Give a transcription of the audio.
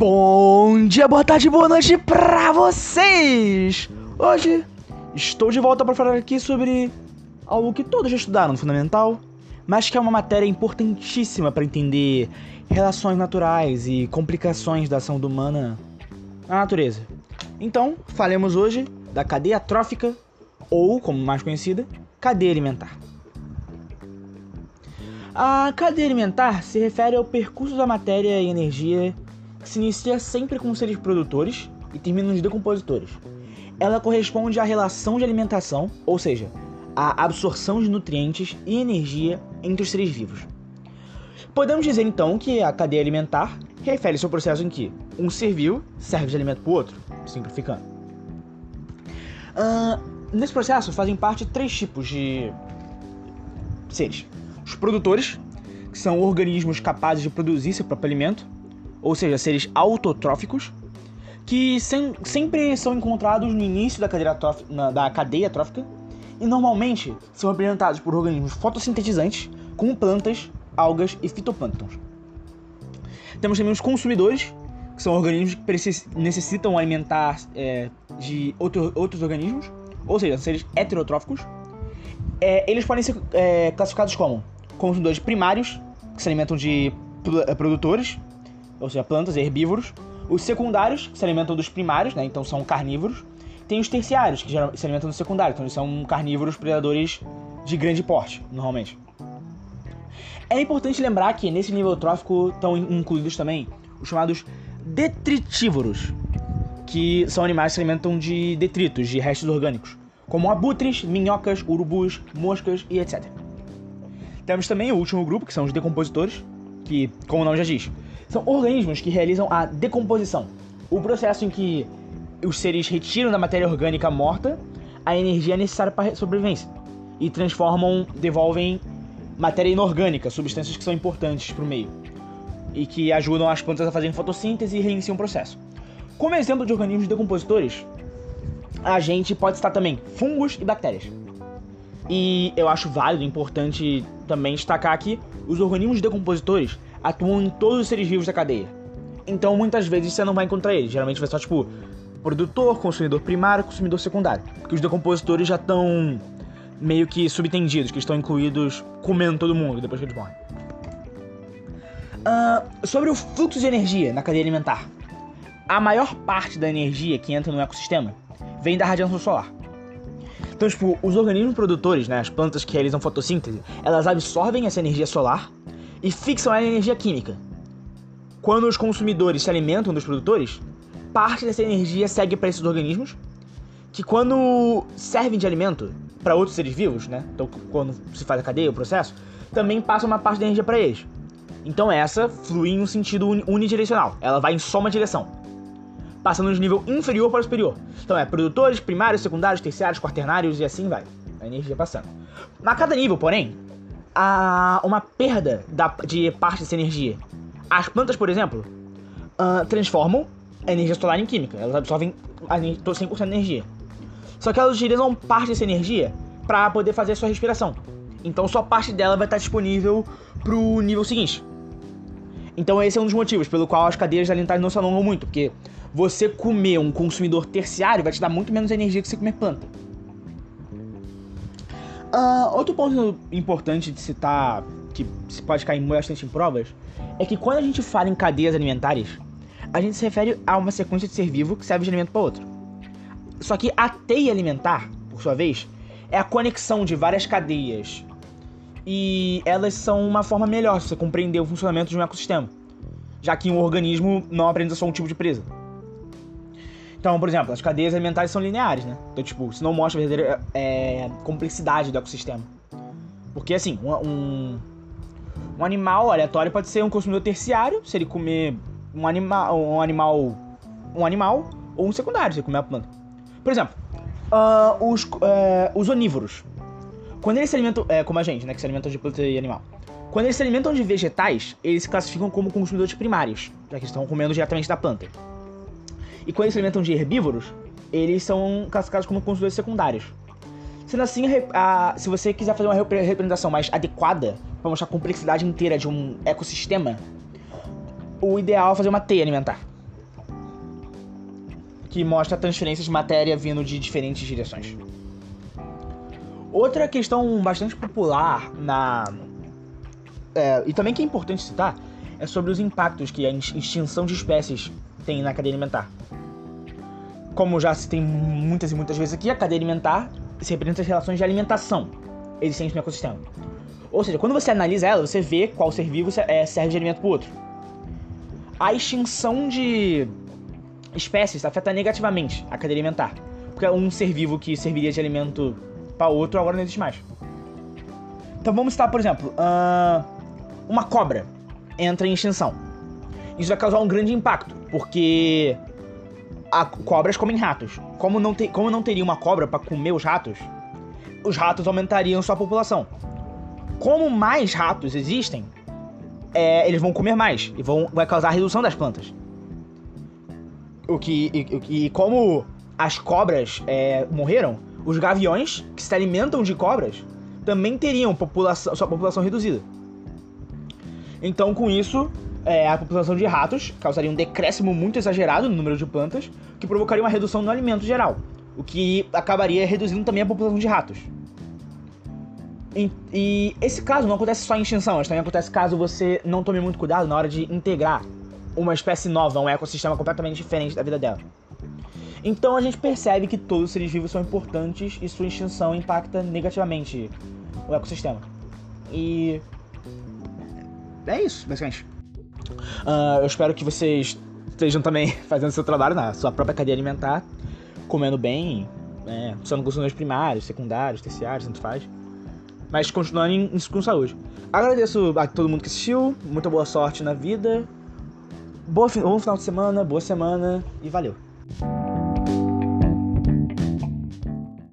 Bom dia, boa tarde, boa noite pra vocês! Hoje estou de volta para falar aqui sobre algo que todos já estudaram no Fundamental, mas que é uma matéria importantíssima para entender relações naturais e complicações da ação humana na natureza. Então, falemos hoje da cadeia trófica, ou, como mais conhecida, cadeia alimentar. A cadeia alimentar se refere ao percurso da matéria e energia se inicia sempre com seres produtores e termina nos decompositores. Ela corresponde à relação de alimentação, ou seja, à absorção de nutrientes e energia entre os seres vivos. Podemos dizer então que a cadeia alimentar refere-se ao processo em que um ser vivo serve de alimento para o outro, simplificando. Uh, nesse processo fazem parte três tipos de seres: os produtores, que são organismos capazes de produzir seu próprio alimento, ou seja, seres autotróficos, que sem, sempre são encontrados no início da cadeia, na, da cadeia trófica e normalmente são representados por organismos fotossintetizantes, como plantas, algas e fitoplânctons. Temos também os consumidores, que são organismos que necessitam alimentar é, de outro, outros organismos, ou seja, seres heterotróficos. É, eles podem ser é, classificados como consumidores primários, que se alimentam de produtores, ou seja, plantas herbívoros. Os secundários, que se alimentam dos primários, né? Então são carnívoros. Tem os terciários, que se alimentam dos secundários, então eles são carnívoros predadores de grande porte, normalmente. É importante lembrar que nesse nível trófico estão incluídos também os chamados detritívoros, que são animais que se alimentam de detritos, de restos orgânicos, como abutres, minhocas, urubus, moscas e etc. Temos também o último grupo, que são os decompositores, que, como o nome já diz, são organismos que realizam a decomposição, o processo em que os seres retiram da matéria orgânica morta a energia necessária para a sobrevivência e transformam, devolvem matéria inorgânica, substâncias que são importantes para o meio e que ajudam as plantas a fazerem fotossíntese e reiniciam o processo. Como exemplo de organismos decompositores, a gente pode citar também fungos e bactérias. E eu acho válido, importante também destacar aqui os organismos decompositores atuam em todos os seres vivos da cadeia. Então muitas vezes você não vai encontrar eles. Geralmente vai só tipo produtor, consumidor primário, consumidor secundário. Porque os decompositores já estão meio que subtendidos, que estão incluídos comendo todo mundo depois que eles morrem. Uh, sobre o fluxo de energia na cadeia alimentar. A maior parte da energia que entra no ecossistema vem da radiação solar. Então, tipo, os organismos produtores, né, as plantas que realizam fotossíntese, elas absorvem essa energia solar e fixam a energia química. Quando os consumidores se alimentam dos produtores, parte dessa energia segue para esses organismos, que quando servem de alimento para outros seres vivos, né? Então, quando se faz a cadeia, o processo, também passa uma parte da energia para eles. Então, essa flui em um sentido unidirecional, ela vai em só uma direção, passando de nível inferior para o superior. Então, é produtores, primários, secundários, terciários, quaternários e assim vai, a energia passando. A cada nível, porém, a uma perda da, de parte dessa energia. As plantas, por exemplo, uh, transformam a energia solar em química. Elas absorvem a 100% da energia. Só que elas utilizam parte dessa energia para poder fazer a sua respiração. Então só parte dela vai estar disponível para o nível seguinte. Então esse é um dos motivos pelo qual as cadeias alimentares não se alongam muito, porque você comer um consumidor terciário vai te dar muito menos energia que você comer planta. Uh, outro ponto importante de citar, que se pode cair bastante em provas, é que quando a gente fala em cadeias alimentares, a gente se refere a uma sequência de ser vivo que serve de alimento para outro. Só que a teia alimentar, por sua vez, é a conexão de várias cadeias. E elas são uma forma melhor de você compreender o funcionamento de um ecossistema, já que um organismo não aprende só um tipo de presa. Então, por exemplo, as cadeias alimentares são lineares, né? Então, tipo, isso não mostra a verdadeira é, complexidade do ecossistema. Porque, assim, um, um, animal aleatório pode ser um consumidor terciário, se ele comer um animal, um animal, um animal ou um secundário, se ele comer a planta. Por exemplo, uh, os, uh, os onívoros. Quando eles se alimentam, é, como a gente, né, que se alimentam de planta e animal. Quando eles se alimentam de vegetais, eles se classificam como consumidores primários, já que estão comendo diretamente da planta. E quando eles se alimentam de herbívoros, eles são classificados como consumidores secundários. Sendo assim, a, se você quiser fazer uma representação mais adequada para mostrar a complexidade inteira de um ecossistema, o ideal é fazer uma teia alimentar. que mostra transferências de matéria vindo de diferentes direções. Outra questão bastante popular na. É, e também que é importante citar é sobre os impactos que a extinção de espécies tem na cadeia alimentar. Como já se tem muitas e muitas vezes aqui, a cadeia alimentar se representa as relações de alimentação existentes no ecossistema. Ou seja, quando você analisa ela, você vê qual ser vivo é, serve de alimento para o outro. A extinção de espécies afeta negativamente a cadeia alimentar. Porque um ser vivo que serviria de alimento para outro agora não existe mais. Então vamos citar, por exemplo, uma cobra entra em extinção. Isso vai causar um grande impacto, porque a, cobras comem ratos. Como não, te, como não teria uma cobra para comer os ratos, os ratos aumentariam sua população. Como mais ratos existem, é, eles vão comer mais e vão, vai causar a redução das plantas. O que, e, e como as cobras é, morreram, os gaviões que se alimentam de cobras também teriam população, sua população reduzida. Então, com isso, é, a população de ratos causaria um decréscimo muito exagerado no número de plantas, que provocaria uma redução no alimento geral, o que acabaria reduzindo também a população de ratos. E, e, esse caso não acontece só em extinção, mas também acontece caso você não tome muito cuidado na hora de integrar uma espécie nova, um ecossistema completamente diferente da vida dela. Então a gente percebe que todos os seres vivos são importantes e sua extinção impacta negativamente o ecossistema. E é isso, basicamente. Uh, eu espero que vocês estejam também fazendo seu trabalho na sua própria cadeia alimentar, comendo bem, né, usando consumidores primários, secundários, terciários, tanto faz. Mas continuando com saúde. Agradeço a todo mundo que assistiu, muita boa sorte na vida. Boa, bom final de semana, boa semana e valeu.